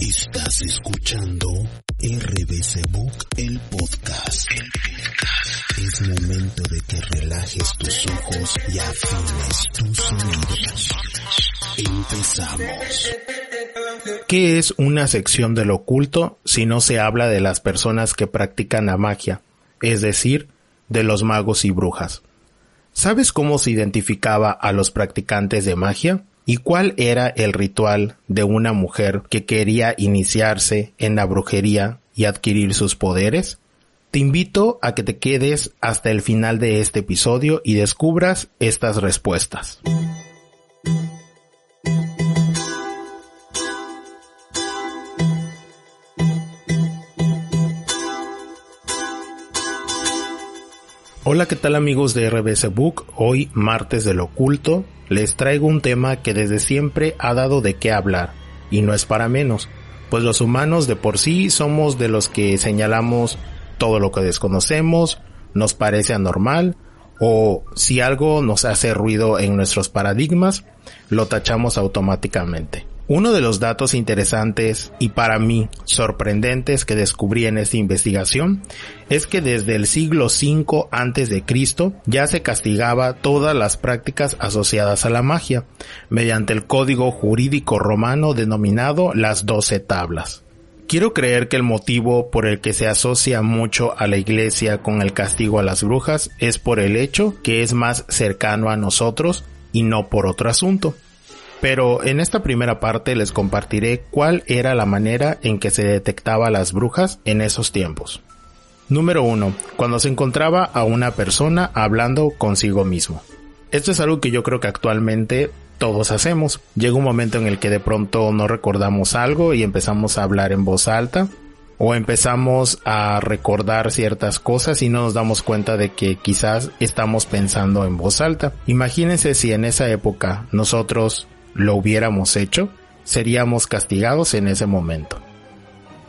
Estás escuchando RBC Book, el podcast. Es momento de que relajes tus ojos y afines tus sonidos. Empezamos. ¿Qué es una sección del oculto si no se habla de las personas que practican la magia, es decir, de los magos y brujas? ¿Sabes cómo se identificaba a los practicantes de magia? ¿Y cuál era el ritual de una mujer que quería iniciarse en la brujería y adquirir sus poderes? Te invito a que te quedes hasta el final de este episodio y descubras estas respuestas. Hola, ¿qué tal amigos de RBC Book? Hoy, martes del oculto, les traigo un tema que desde siempre ha dado de qué hablar, y no es para menos, pues los humanos de por sí somos de los que señalamos todo lo que desconocemos, nos parece anormal, o si algo nos hace ruido en nuestros paradigmas, lo tachamos automáticamente. Uno de los datos interesantes y para mí sorprendentes que descubrí en esta investigación es que desde el siglo V antes de Cristo ya se castigaba todas las prácticas asociadas a la magia mediante el código jurídico romano denominado las doce tablas. Quiero creer que el motivo por el que se asocia mucho a la iglesia con el castigo a las brujas es por el hecho que es más cercano a nosotros y no por otro asunto pero en esta primera parte les compartiré cuál era la manera en que se detectaba a las brujas en esos tiempos. Número 1. Cuando se encontraba a una persona hablando consigo mismo. Esto es algo que yo creo que actualmente todos hacemos. Llega un momento en el que de pronto no recordamos algo y empezamos a hablar en voz alta o empezamos a recordar ciertas cosas y no nos damos cuenta de que quizás estamos pensando en voz alta. Imagínense si en esa época nosotros lo hubiéramos hecho, seríamos castigados en ese momento.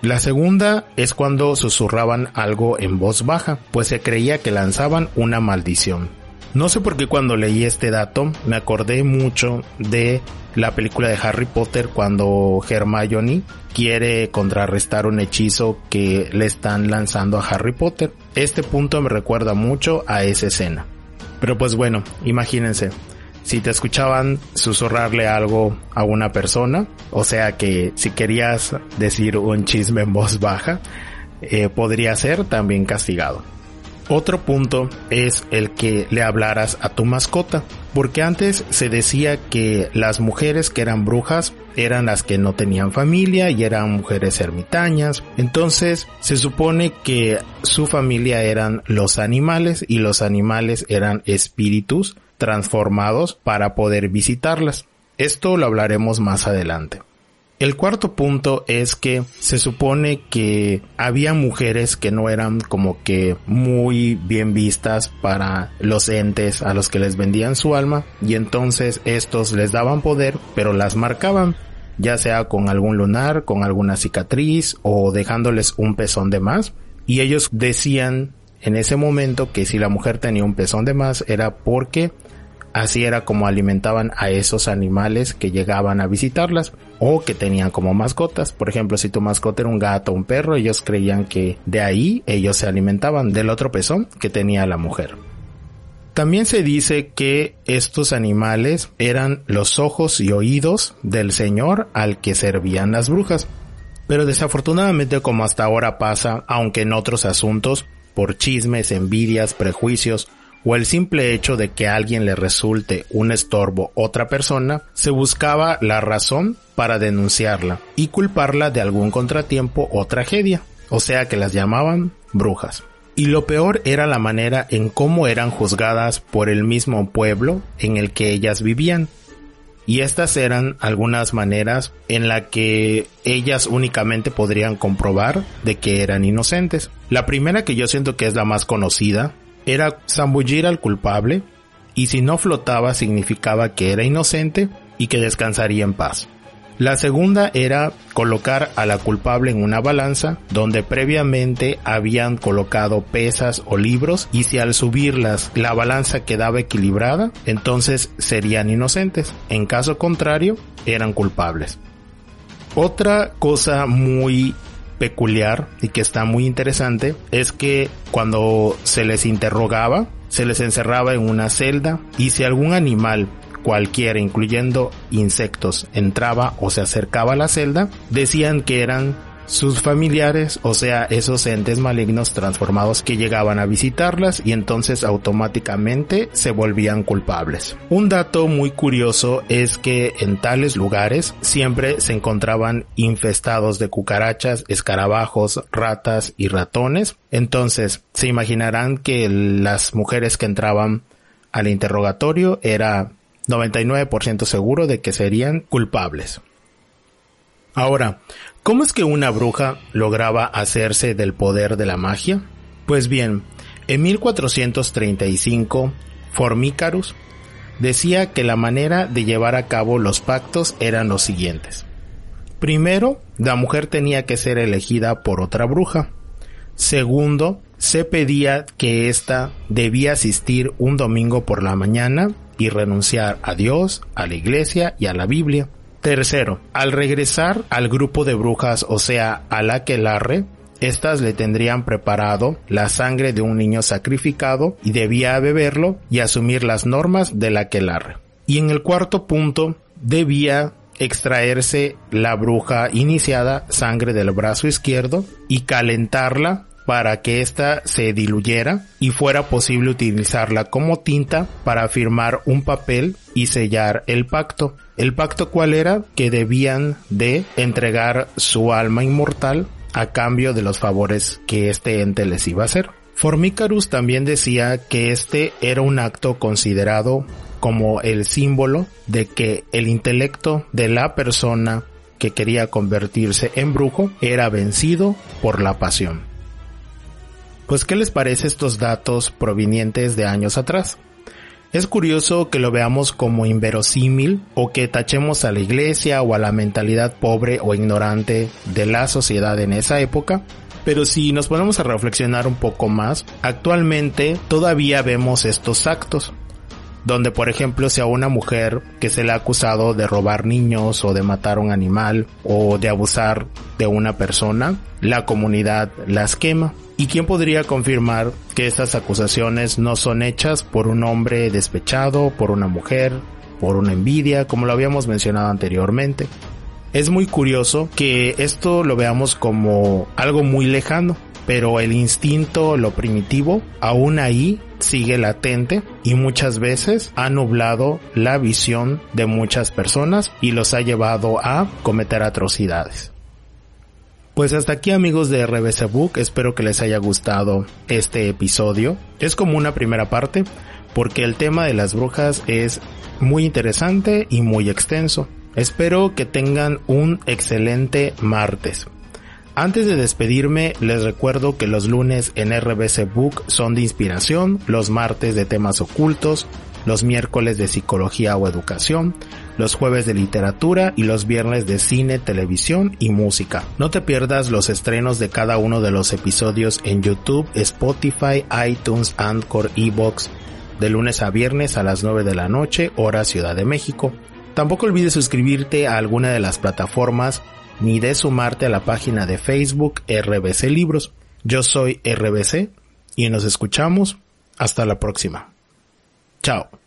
La segunda es cuando susurraban algo en voz baja, pues se creía que lanzaban una maldición. No sé por qué cuando leí este dato me acordé mucho de la película de Harry Potter cuando Hermione quiere contrarrestar un hechizo que le están lanzando a Harry Potter. Este punto me recuerda mucho a esa escena. Pero pues bueno, imagínense, si te escuchaban susurrarle algo a una persona, o sea que si querías decir un chisme en voz baja, eh, podría ser también castigado. Otro punto es el que le hablaras a tu mascota, porque antes se decía que las mujeres que eran brujas eran las que no tenían familia y eran mujeres ermitañas, entonces se supone que su familia eran los animales y los animales eran espíritus transformados para poder visitarlas. Esto lo hablaremos más adelante. El cuarto punto es que se supone que había mujeres que no eran como que muy bien vistas para los entes a los que les vendían su alma y entonces estos les daban poder pero las marcaban ya sea con algún lunar, con alguna cicatriz o dejándoles un pezón de más y ellos decían en ese momento que si la mujer tenía un pezón de más era porque Así era como alimentaban a esos animales que llegaban a visitarlas o que tenían como mascotas. Por ejemplo, si tu mascota era un gato o un perro, ellos creían que de ahí ellos se alimentaban del otro pezón que tenía la mujer. También se dice que estos animales eran los ojos y oídos del Señor al que servían las brujas. Pero desafortunadamente como hasta ahora pasa, aunque en otros asuntos, por chismes, envidias, prejuicios o el simple hecho de que alguien le resulte un estorbo otra persona, se buscaba la razón para denunciarla y culparla de algún contratiempo o tragedia, o sea que las llamaban brujas. Y lo peor era la manera en cómo eran juzgadas por el mismo pueblo en el que ellas vivían. Y estas eran algunas maneras en la que ellas únicamente podrían comprobar de que eran inocentes. La primera que yo siento que es la más conocida era zambullir al culpable y si no flotaba significaba que era inocente y que descansaría en paz. La segunda era colocar a la culpable en una balanza donde previamente habían colocado pesas o libros y si al subirlas la balanza quedaba equilibrada, entonces serían inocentes. En caso contrario, eran culpables. Otra cosa muy peculiar y que está muy interesante es que cuando se les interrogaba, se les encerraba en una celda y si algún animal cualquiera, incluyendo insectos, entraba o se acercaba a la celda, decían que eran sus familiares, o sea, esos entes malignos transformados que llegaban a visitarlas y entonces automáticamente se volvían culpables. Un dato muy curioso es que en tales lugares siempre se encontraban infestados de cucarachas, escarabajos, ratas y ratones. Entonces, se imaginarán que las mujeres que entraban al interrogatorio era 99% seguro de que serían culpables. Ahora, ¿cómo es que una bruja lograba hacerse del poder de la magia? Pues bien, en 1435, Formícarus decía que la manera de llevar a cabo los pactos eran los siguientes. Primero, la mujer tenía que ser elegida por otra bruja. Segundo, se pedía que ésta debía asistir un domingo por la mañana y renunciar a Dios, a la iglesia y a la Biblia. Tercero, al regresar al grupo de brujas, o sea, a la aquelarre, estas le tendrían preparado la sangre de un niño sacrificado y debía beberlo y asumir las normas de la aquelarre. Y en el cuarto punto, debía extraerse la bruja iniciada sangre del brazo izquierdo y calentarla para que ésta se diluyera y fuera posible utilizarla como tinta para firmar un papel y sellar el pacto. ¿El pacto cuál era? Que debían de entregar su alma inmortal a cambio de los favores que este ente les iba a hacer. Formícarus también decía que este era un acto considerado como el símbolo de que el intelecto de la persona que quería convertirse en brujo era vencido por la pasión. Pues, ¿qué les parece estos datos provenientes de años atrás? Es curioso que lo veamos como inverosímil o que tachemos a la iglesia o a la mentalidad pobre o ignorante de la sociedad en esa época, pero si nos ponemos a reflexionar un poco más, actualmente todavía vemos estos actos, donde por ejemplo si a una mujer que se le ha acusado de robar niños o de matar un animal o de abusar de una persona, la comunidad las quema. ¿Y quién podría confirmar que estas acusaciones no son hechas por un hombre despechado, por una mujer, por una envidia, como lo habíamos mencionado anteriormente? Es muy curioso que esto lo veamos como algo muy lejano, pero el instinto, lo primitivo, aún ahí sigue latente y muchas veces ha nublado la visión de muchas personas y los ha llevado a cometer atrocidades. Pues hasta aquí amigos de RBC Book, espero que les haya gustado este episodio. Es como una primera parte porque el tema de las brujas es muy interesante y muy extenso. Espero que tengan un excelente martes. Antes de despedirme, les recuerdo que los lunes en RBC Book son de inspiración, los martes de temas ocultos, los miércoles de psicología o educación, los jueves de literatura y los viernes de cine, televisión y música. No te pierdas los estrenos de cada uno de los episodios en YouTube, Spotify, iTunes, Anchor, Evox, de lunes a viernes a las 9 de la noche, hora Ciudad de México. Tampoco olvides suscribirte a alguna de las plataformas ni de sumarte a la página de Facebook RBC Libros. Yo soy RBC y nos escuchamos. Hasta la próxima. Chao.